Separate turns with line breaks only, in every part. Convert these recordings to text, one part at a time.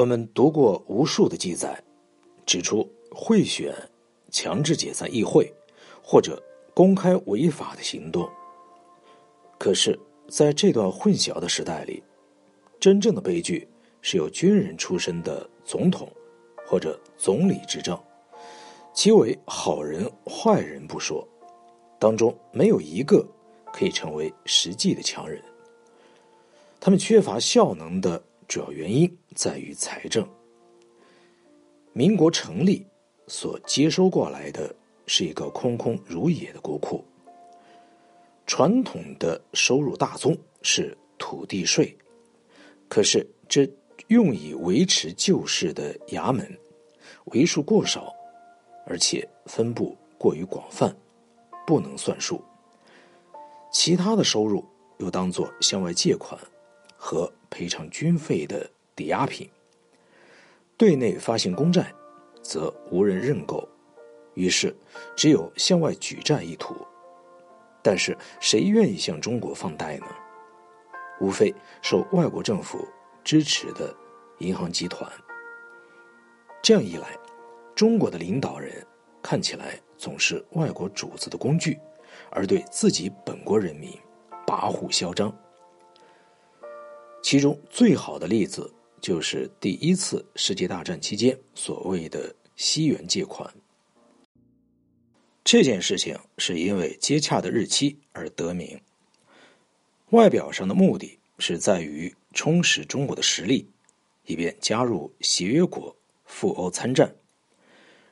我们读过无数的记载，指出贿选、强制解散议会或者公开违法的行动。可是，在这段混淆的时代里，真正的悲剧是由军人出身的总统或者总理执政，其为好人坏人不说，当中没有一个可以成为实际的强人。他们缺乏效能的主要原因在于财政。民国成立所接收过来的是一个空空如也的国库。传统的收入大宗是土地税，可是这用以维持旧式的衙门为数过少，而且分布过于广泛，不能算数。其他的收入又当作向外借款和赔偿军费的抵押品，对内发行公债，则无人认购，于是只有向外举债一途。但是谁愿意向中国放贷呢？无非受外国政府支持的银行集团。这样一来，中国的领导人看起来总是外国主子的工具，而对自己本国人民跋扈嚣张。其中最好的例子就是第一次世界大战期间所谓的西元借款。这件事情是因为接洽的日期而得名。外表上的目的是在于充实中国的实力，以便加入协约国赴欧参战。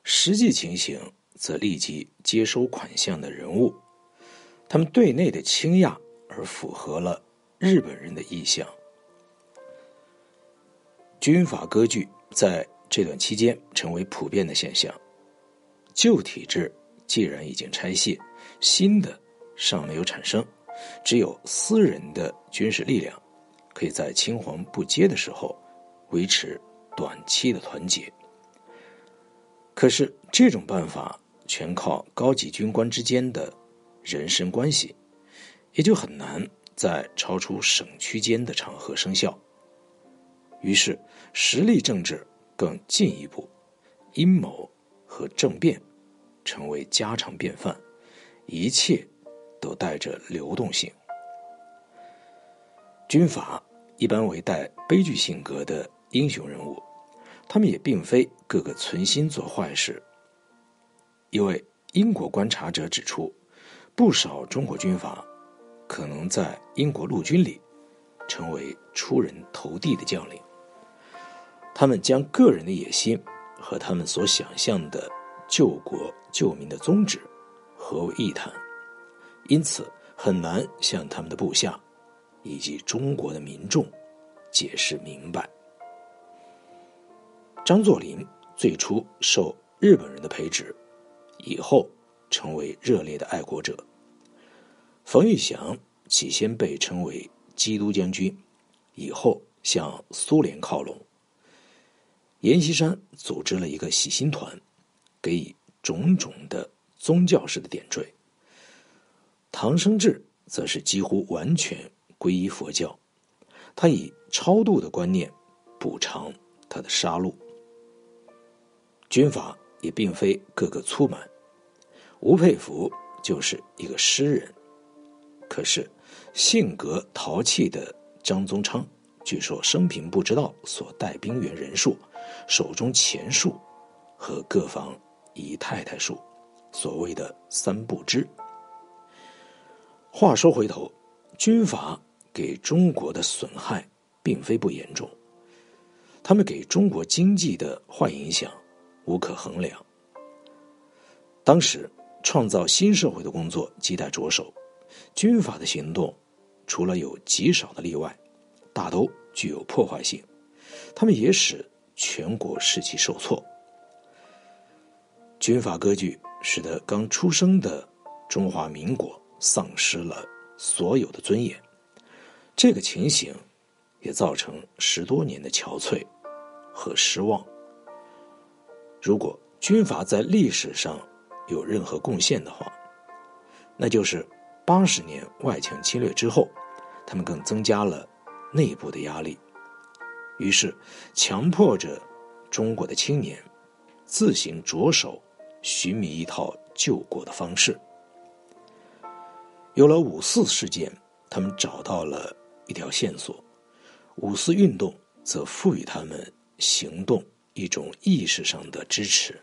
实际情形则立即接收款项的人物，他们对内的倾轧而符合了日本人的意向。军阀割据在这段期间成为普遍的现象，旧体制。既然已经拆卸，新的尚没有产生，只有私人的军事力量，可以在青黄不接的时候维持短期的团结。可是这种办法全靠高级军官之间的人身关系，也就很难在超出省区间的场合生效。于是实力政治更进一步，阴谋和政变。成为家常便饭，一切都带着流动性。军阀一般为带悲剧性格的英雄人物，他们也并非个个存心做坏事。一位英国观察者指出，不少中国军阀可能在英国陆军里成为出人头地的将领。他们将个人的野心和他们所想象的。救国救民的宗旨合为一谈，因此很难向他们的部下以及中国的民众解释明白。张作霖最初受日本人的培植，以后成为热烈的爱国者。冯玉祥起先被称为基督将军，以后向苏联靠拢。阎锡山组织了一个洗心团。给予种种的宗教式的点缀。唐生智则是几乎完全皈依佛教，他以超度的观念补偿他的杀戮。军阀也并非个个粗蛮，吴佩孚就是一个诗人，可是性格淘气的张宗昌，据说生平不知道所带兵员人数、手中钱数和各方。姨太太数，所谓的三不知。话说回头，军阀给中国的损害并非不严重，他们给中国经济的坏影响无可衡量。当时创造新社会的工作亟待着手，军阀的行动除了有极少的例外，大都具有破坏性，他们也使全国士气受挫。军阀割据，使得刚出生的中华民国丧失了所有的尊严。这个情形也造成十多年的憔悴和失望。如果军阀在历史上有任何贡献的话，那就是八十年外强侵略之后，他们更增加了内部的压力。于是强迫着中国的青年自行着手寻觅一套救国的方式。有了五四事件，他们找到了一条线索，五四运动则赋予他们行动一种意识上的支持。